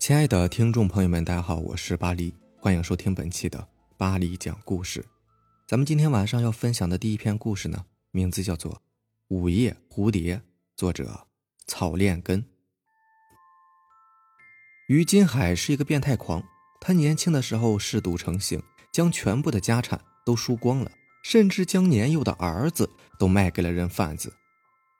亲爱的听众朋友们，大家好，我是巴黎，欢迎收听本期的巴黎讲故事。咱们今天晚上要分享的第一篇故事呢，名字叫做《午夜蝴蝶》，作者草炼根。于金海是一个变态狂，他年轻的时候嗜赌成性，将全部的家产都输光了，甚至将年幼的儿子都卖给了人贩子。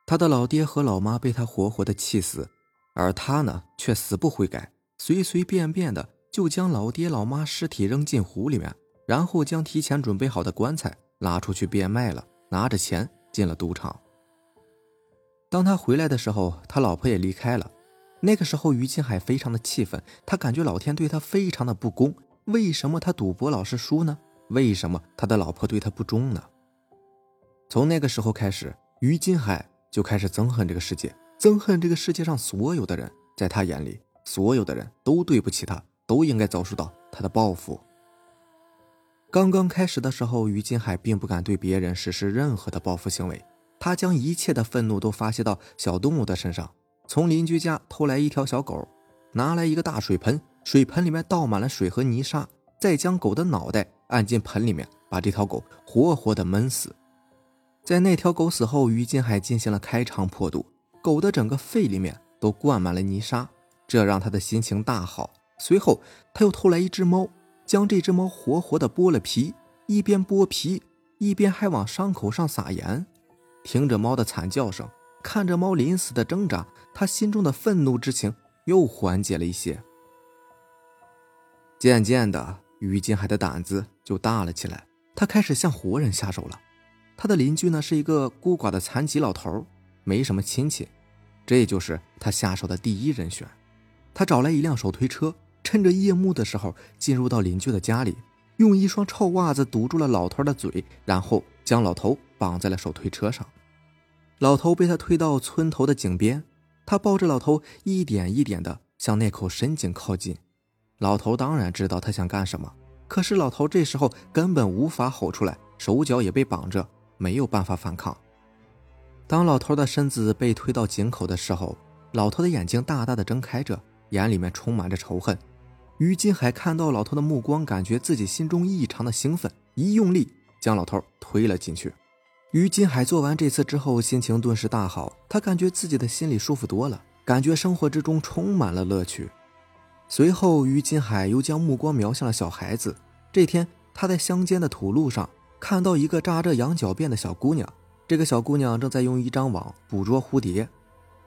他的老爹和老妈被他活活的气死，而他呢，却死不悔改。随随便便的就将老爹老妈尸体扔进湖里面，然后将提前准备好的棺材拉出去变卖了，拿着钱进了赌场。当他回来的时候，他老婆也离开了。那个时候，于金海非常的气愤，他感觉老天对他非常的不公。为什么他赌博老是输呢？为什么他的老婆对他不忠呢？从那个时候开始，于金海就开始憎恨这个世界，憎恨这个世界上所有的人，在他眼里。所有的人都对不起他，都应该遭受到他的报复。刚刚开始的时候，于金海并不敢对别人实施任何的报复行为，他将一切的愤怒都发泄到小动物的身上。从邻居家偷来一条小狗，拿来一个大水盆，水盆里面倒满了水和泥沙，再将狗的脑袋按进盆里面，把这条狗活活的闷死。在那条狗死后，于金海进行了开肠破肚，狗的整个肺里面都灌满了泥沙。这让他的心情大好。随后，他又偷来一只猫，将这只猫活活的剥了皮，一边剥皮，一边还往伤口上撒盐。听着猫的惨叫声，看着猫临死的挣扎，他心中的愤怒之情又缓解了一些。渐渐的，于金海的胆子就大了起来，他开始向活人下手了。他的邻居呢是一个孤寡的残疾老头，没什么亲戚，这就是他下手的第一人选。他找来一辆手推车，趁着夜幕的时候进入到邻居的家里，用一双臭袜子堵住了老头的嘴，然后将老头绑在了手推车上。老头被他推到村头的井边，他抱着老头一点一点的向那口深井靠近。老头当然知道他想干什么，可是老头这时候根本无法吼出来，手脚也被绑着，没有办法反抗。当老头的身子被推到井口的时候，老头的眼睛大大的睁开着。眼里面充满着仇恨，于金海看到老头的目光，感觉自己心中异常的兴奋，一用力将老头推了进去。于金海做完这次之后，心情顿时大好，他感觉自己的心里舒服多了，感觉生活之中充满了乐趣。随后，于金海又将目光瞄向了小孩子。这天，他在乡间的土路上看到一个扎着羊角辫的小姑娘，这个小姑娘正在用一张网捕捉蝴蝶，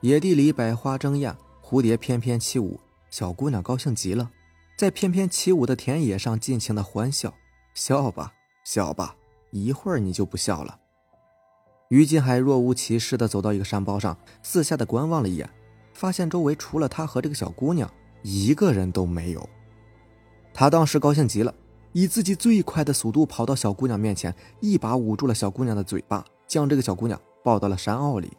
野地里百花争艳。蝴蝶翩翩起舞，小姑娘高兴极了，在翩翩起舞的田野上尽情的欢笑。笑吧，笑吧，一会儿你就不笑了。于金海若无其事的走到一个山包上，四下的观望了一眼，发现周围除了他和这个小姑娘，一个人都没有。他当时高兴极了，以自己最快的速度跑到小姑娘面前，一把捂住了小姑娘的嘴巴，将这个小姑娘抱到了山坳里。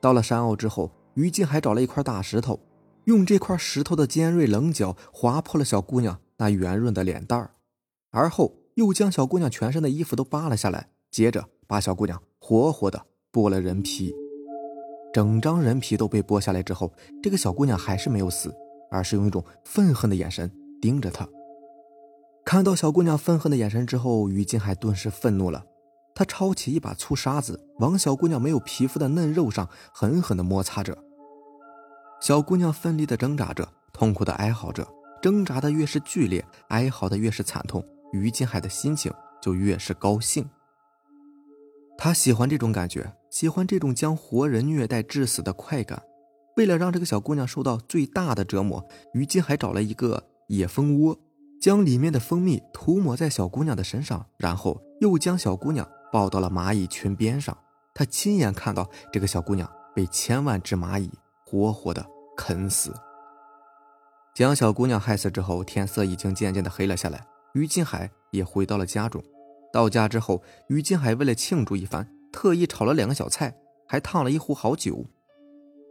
到了山坳之后。于金还找了一块大石头，用这块石头的尖锐棱角划破了小姑娘那圆润的脸蛋儿，而后又将小姑娘全身的衣服都扒了下来，接着把小姑娘活活的剥了人皮。整张人皮都被剥下来之后，这个小姑娘还是没有死，而是用一种愤恨的眼神盯着他。看到小姑娘愤恨的眼神之后，于金海顿时愤怒了。他抄起一把粗沙子，往小姑娘没有皮肤的嫩肉上狠狠地摩擦着。小姑娘奋力地挣扎着，痛苦地哀嚎着。挣扎的越是剧烈，哀嚎的越是惨痛，于金海的心情就越是高兴。他喜欢这种感觉，喜欢这种将活人虐待致死的快感。为了让这个小姑娘受到最大的折磨，于金海找了一个野蜂窝，将里面的蜂蜜涂抹在小姑娘的身上，然后又将小姑娘。抱到了蚂蚁群边上，他亲眼看到这个小姑娘被千万只蚂蚁活活的啃死。将小姑娘害死之后，天色已经渐渐的黑了下来。于金海也回到了家中。到家之后，于金海为了庆祝一番，特意炒了两个小菜，还烫了一壶好酒。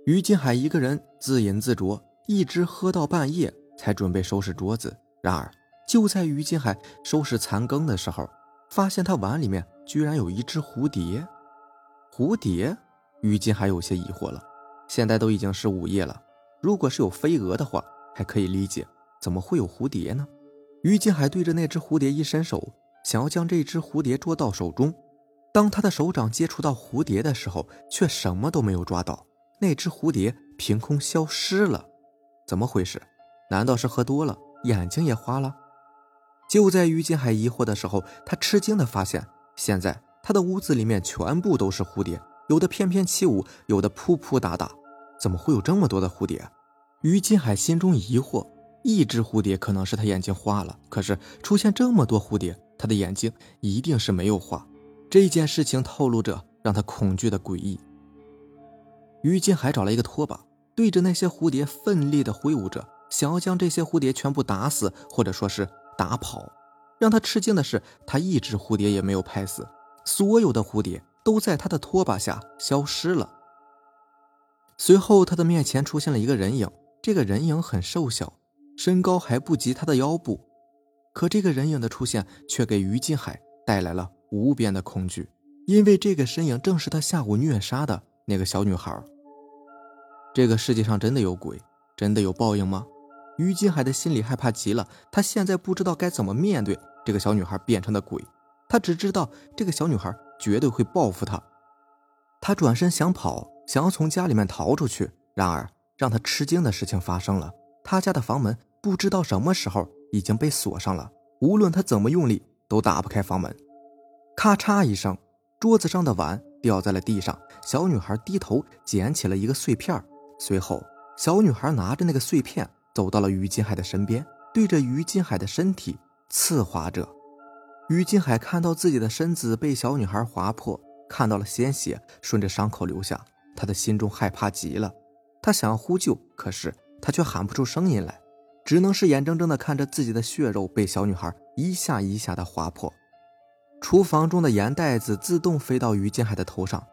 于金海一个人自饮自酌，一直喝到半夜，才准备收拾桌子。然而，就在于金海收拾残羹的时候，发现他碗里面。居然有一只蝴蝶，蝴蝶，于金海有些疑惑了。现在都已经是午夜了，如果是有飞蛾的话，还可以理解，怎么会有蝴蝶呢？于金海对着那只蝴蝶一伸手，想要将这只蝴蝶捉到手中。当他的手掌接触到蝴蝶的时候，却什么都没有抓到，那只蝴蝶凭空消失了。怎么回事？难道是喝多了，眼睛也花了？就在于金海疑惑的时候，他吃惊的发现，现在他的屋子里面全部都是蝴蝶，有的翩翩起舞，有的扑扑打打。怎么会有这么多的蝴蝶？于金海心中疑惑。一只蝴蝶可能是他眼睛花了，可是出现这么多蝴蝶，他的眼睛一定是没有花。这件事情透露着让他恐惧的诡异。于金海找了一个拖把，对着那些蝴蝶奋力的挥舞着，想要将这些蝴蝶全部打死，或者说是打跑。让他吃惊的是，他一只蝴蝶也没有拍死，所有的蝴蝶都在他的拖把下消失了。随后，他的面前出现了一个人影，这个人影很瘦小。身高还不及他的腰部，可这个人影的出现却给于金海带来了无边的恐惧，因为这个身影正是他下午虐杀的那个小女孩。这个世界上真的有鬼，真的有报应吗？于金海的心里害怕极了，他现在不知道该怎么面对这个小女孩变成的鬼，他只知道这个小女孩绝对会报复他。他转身想跑，想要从家里面逃出去，然而让他吃惊的事情发生了。他家的房门不知道什么时候已经被锁上了，无论他怎么用力都打不开房门。咔嚓一声，桌子上的碗掉在了地上。小女孩低头捡起了一个碎片，随后小女孩拿着那个碎片走到了于金海的身边，对着于金海的身体刺划着。于金海看到自己的身子被小女孩划破，看到了鲜血顺着伤口流下，他的心中害怕极了。他想要呼救，可是。他却喊不出声音来，只能是眼睁睁地看着自己的血肉被小女孩一下一下的划破。厨房中的盐袋子自动飞到于金海的头上，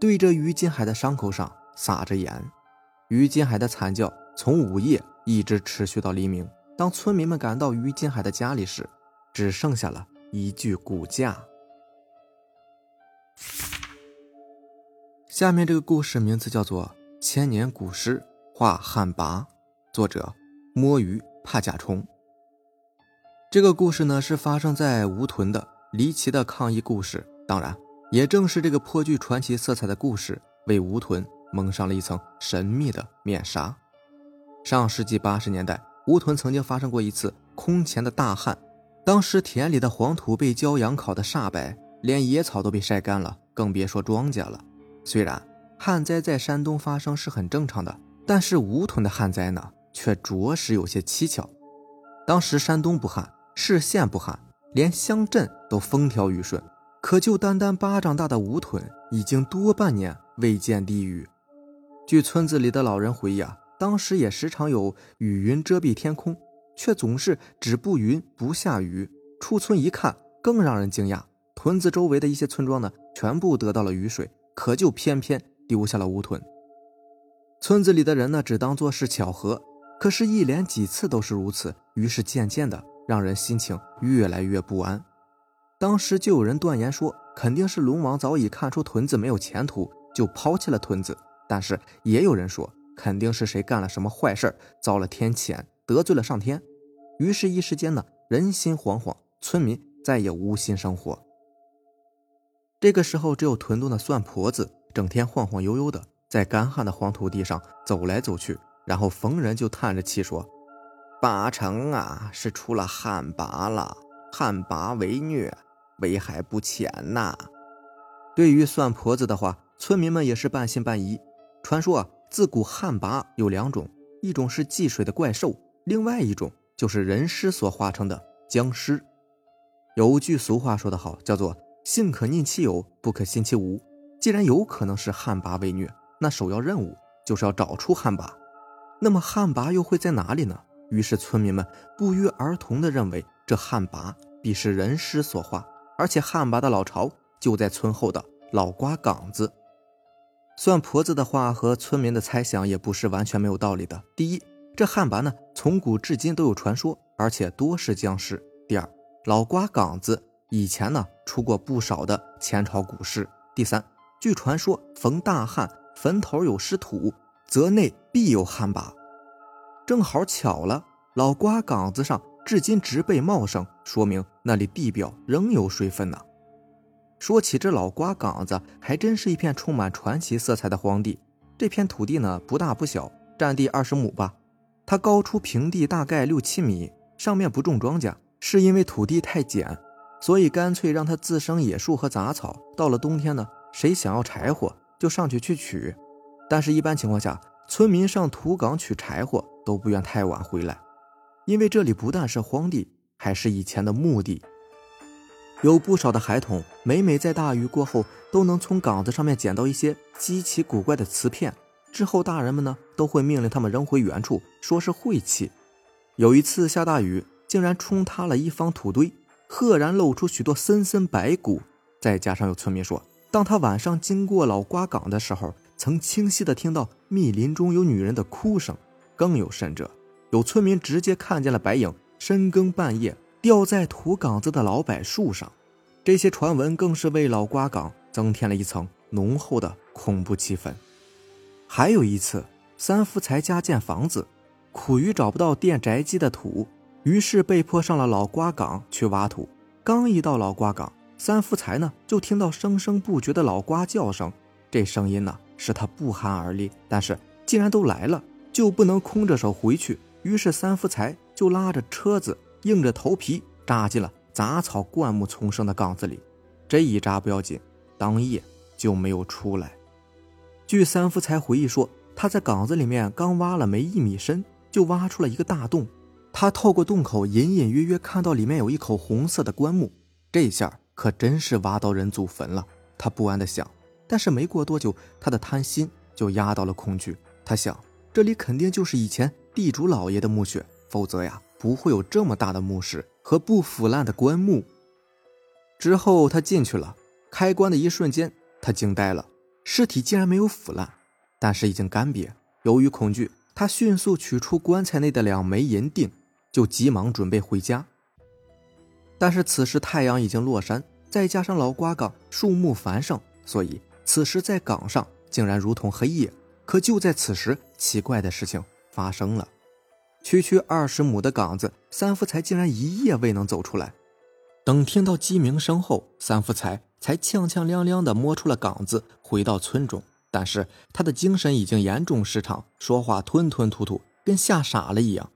对着于金海的伤口上撒着盐。于金海的惨叫从午夜一直持续到黎明。当村民们赶到于金海的家里时，只剩下了一具骨架。下面这个故事名字叫做《千年古尸画旱魃》。作者摸鱼怕甲虫。这个故事呢是发生在吴屯的离奇的抗议故事。当然，也正是这个颇具传奇色彩的故事，为吴屯蒙上了一层神秘的面纱。上世纪八十年代，吴屯曾经发生过一次空前的大旱，当时田里的黄土被骄阳烤得煞白，连野草都被晒干了，更别说庄稼了。虽然旱灾在山东发生是很正常的，但是吴屯的旱灾呢？却着实有些蹊跷。当时山东不旱，市县不旱，连乡镇都风调雨顺，可就单单巴掌大的吴屯，已经多半年未见地雨。据村子里的老人回忆啊，当时也时常有雨云遮蔽天空，却总是只布云不下雨。出村一看，更让人惊讶，屯子周围的一些村庄呢，全部得到了雨水，可就偏偏丢下了吴屯。村子里的人呢，只当做是巧合。可是，一连几次都是如此，于是渐渐的，让人心情越来越不安。当时就有人断言说，肯定是龙王早已看出屯子没有前途，就抛弃了屯子。但是也有人说，肯定是谁干了什么坏事遭了天谴，得罪了上天。于是，一时间呢，人心惶惶，村民再也无心生活。这个时候，只有屯东的算婆子整天晃晃悠悠的，在干旱的黄土地上走来走去。然后逢人就叹着气说：“八成啊，是出了旱魃了。旱魃为虐，危害不浅呐。”对于算婆子的话，村民们也是半信半疑。传说啊，自古旱魃有两种，一种是积水的怪兽，另外一种就是人尸所化成的僵尸。有句俗话说得好，叫做“信可逆其有，不可信其无”。既然有可能是旱魃为虐，那首要任务就是要找出旱魃。那么旱魃又会在哪里呢？于是村民们不约而同地认为，这旱魃必是人尸所化，而且旱魃的老巢就在村后的老瓜岗子。算婆子的话和村民的猜想也不是完全没有道理的。第一，这旱魃呢从古至今都有传说，而且多是僵尸；第二，老瓜岗子以前呢出过不少的前朝古事；第三，据传说逢大旱坟头有湿土。则内必有旱魃，正好巧了，老瓜岗子上至今植被茂盛，说明那里地表仍有水分呢。说起这老瓜岗子，还真是一片充满传奇色彩的荒地。这片土地呢，不大不小，占地二十亩吧。它高出平地大概六七米，上面不种庄稼，是因为土地太碱，所以干脆让它自生野树和杂草。到了冬天呢，谁想要柴火就上去去取。但是，一般情况下，村民上土岗取柴火都不愿太晚回来，因为这里不但是荒地，还是以前的墓地。有不少的孩童每每在大雨过后，都能从岗子上面捡到一些稀奇古怪的瓷片。之后，大人们呢都会命令他们扔回原处，说是晦气。有一次下大雨，竟然冲塌了一方土堆，赫然露出许多森森白骨。再加上有村民说，当他晚上经过老瓜岗的时候，曾清晰的听到密林中有女人的哭声，更有甚者，有村民直接看见了白影深更半夜吊在土岗子的老柏树上。这些传闻更是为老瓜岗增添了一层浓厚的恐怖气氛。还有一次，三福才家建房子，苦于找不到垫宅基的土，于是被迫上了老瓜岗去挖土。刚一到老瓜岗，三福才呢就听到声声不绝的老瓜叫声，这声音呢。使他不寒而栗，但是既然都来了，就不能空着手回去。于是三福才就拉着车子，硬着头皮扎进了杂草灌木丛生的岗子里。这一扎不要紧，当夜就没有出来。据三福才回忆说，他在岗子里面刚挖了没一米深，就挖出了一个大洞。他透过洞口隐隐约约看到里面有一口红色的棺木，这下可真是挖到人祖坟了。他不安地想。但是没过多久，他的贪心就压倒了恐惧。他想，这里肯定就是以前地主老爷的墓穴，否则呀，不会有这么大的墓室和不腐烂的棺木。之后他进去了，开棺的一瞬间，他惊呆了，尸体竟然没有腐烂，但是已经干瘪。由于恐惧，他迅速取出棺材内的两枚银锭，就急忙准备回家。但是此时太阳已经落山，再加上老瓜岗树木繁盛，所以。此时在岗上竟然如同黑夜，可就在此时，奇怪的事情发生了。区区二十亩的岗子，三福才竟然一夜未能走出来。等听到鸡鸣声后，三福才才踉踉跄跄地摸出了岗子，回到村中。但是他的精神已经严重失常，说话吞吞吐吐，跟吓傻了一样。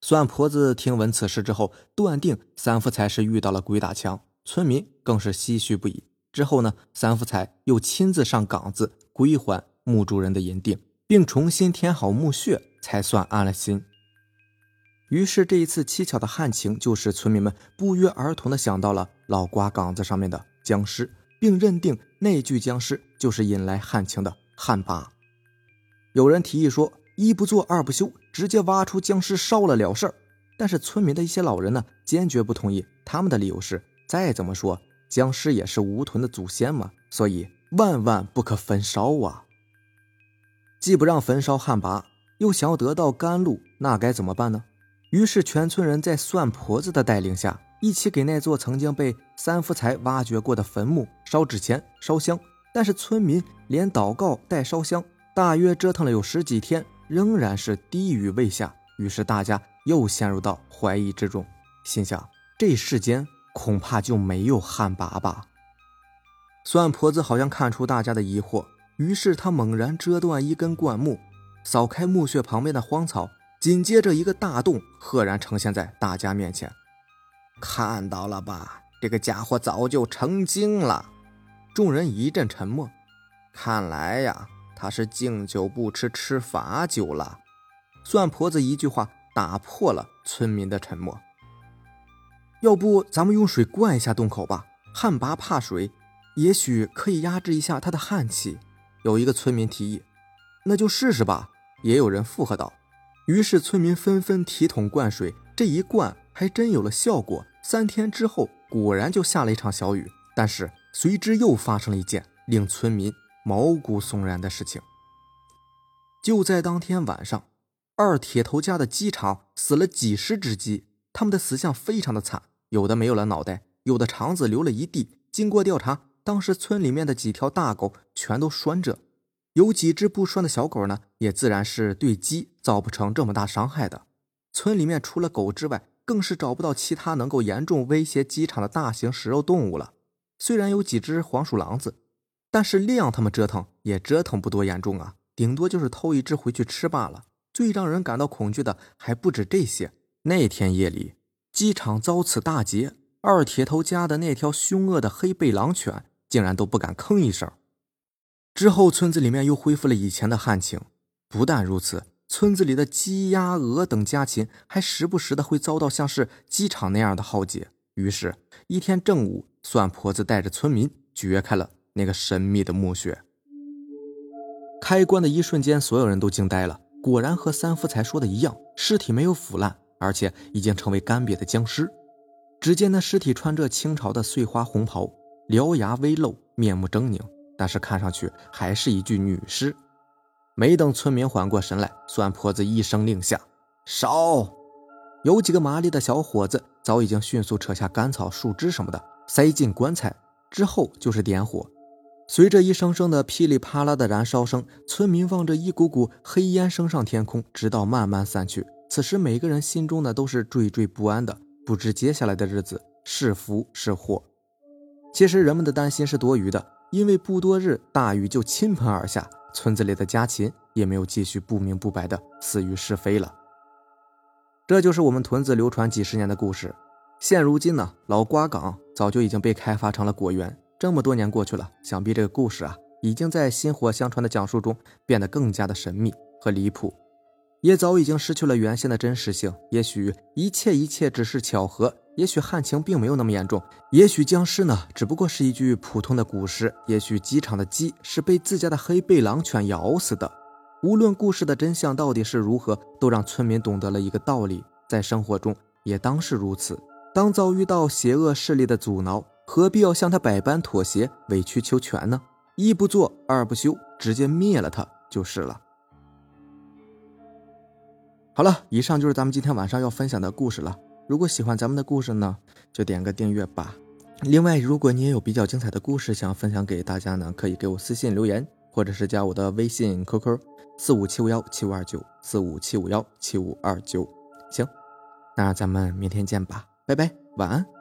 算婆子听闻此事之后，断定三福才是遇到了鬼打墙，村民更是唏嘘不已。之后呢，三福才又亲自上岗子归还墓主人的银锭，并重新填好墓穴，才算安了心。于是这一次蹊跷的旱情，就是村民们不约而同的想到了老瓜岗子上面的僵尸，并认定那具僵尸就是引来旱情的旱魃。有人提议说，一不做二不休，直接挖出僵尸烧了了事儿。但是村民的一些老人呢，坚决不同意。他们的理由是，再怎么说。僵尸也是吴屯的祖先嘛，所以万万不可焚烧啊！既不让焚烧旱魃，又想要得到甘露，那该怎么办呢？于是全村人在算婆子的带领下，一起给那座曾经被三福财挖掘过的坟墓烧纸钱、烧香。但是村民连祷告带烧香，大约折腾了有十几天，仍然是滴雨未下。于是大家又陷入到怀疑之中，心想这世间。恐怕就没有旱魃吧。算婆子好像看出大家的疑惑，于是她猛然折断一根灌木，扫开墓穴旁边的荒草，紧接着一个大洞赫然呈现在大家面前。看到了吧，这个家伙早就成精了。众人一阵沉默，看来呀，他是敬酒不吃吃罚酒了。算婆子一句话打破了村民的沉默。要不咱们用水灌一下洞口吧？旱魃怕水，也许可以压制一下他的旱气。有一个村民提议，那就试试吧。也有人附和道。于是村民纷纷提桶灌水，这一灌还真有了效果。三天之后，果然就下了一场小雨。但是随之又发生了一件令村民毛骨悚然的事情。就在当天晚上，二铁头家的鸡场死了几十只鸡，他们的死相非常的惨。有的没有了脑袋，有的肠子流了一地。经过调查，当时村里面的几条大狗全都拴着，有几只不拴的小狗呢，也。自然是对鸡造不成这么大伤害的。村里面除了狗之外，更是找不到其他能够严重威胁鸡场的大型食肉动物了。虽然有几只黄鼠狼子，但是量他们折腾也折腾不多严重啊，顶多就是偷一只回去吃罢了。最让人感到恐惧的还不止这些。那天夜里，鸡场遭此大劫，二铁头家的那条凶恶的黑背狼犬竟然都不敢吭一声。之后，村子里面又恢复了以前的旱情。不但如此，村子里的鸡、鸭、鹅等家禽还时不时的会遭到像是鸡场那样的浩劫。于是，一天正午，算婆子带着村民掘开了那个神秘的墓穴。开棺的一瞬间，所有人都惊呆了。果然和三福才说的一样，尸体没有腐烂，而且已经成为干瘪的僵尸。只见那尸体穿着清朝的碎花红袍，獠牙微露，面目狰狞，但是看上去还是一具女尸。没等村民缓过神来，算婆子一声令下，烧！有几个麻利的小伙子早已经迅速扯下干草、树枝什么的，塞进棺材，之后就是点火。随着一声声的噼里啪啦的燃烧声，村民望着一股股黑烟升上天空，直到慢慢散去。此时，每个人心中呢都是惴惴不安的，不知接下来的日子是福是祸。其实，人们的担心是多余的，因为不多日，大雨就倾盆而下，村子里的家禽也没有继续不明不白的死于是非了。这就是我们屯子流传几十年的故事。现如今呢，老瓜岗早就已经被开发成了果园。这么多年过去了，想必这个故事啊，已经在薪火相传的讲述中变得更加的神秘和离谱，也早已经失去了原先的真实性。也许一切一切只是巧合，也许旱情并没有那么严重，也许僵尸呢只不过是一具普通的古尸，也许机场的鸡是被自家的黑背狼犬咬死的。无论故事的真相到底是如何，都让村民懂得了一个道理：在生活中也当是如此。当遭遇到邪恶势力的阻挠。何必要向他百般妥协、委曲求全呢？一不做二不休，直接灭了他就是了。好了，以上就是咱们今天晚上要分享的故事了。如果喜欢咱们的故事呢，就点个订阅吧。另外，如果你也有比较精彩的故事想分享给大家呢，可以给我私信留言，或者是加我的微信 QQ 四五七五幺七五二九四五七五幺七五二九。行，那咱们明天见吧，拜拜，晚安。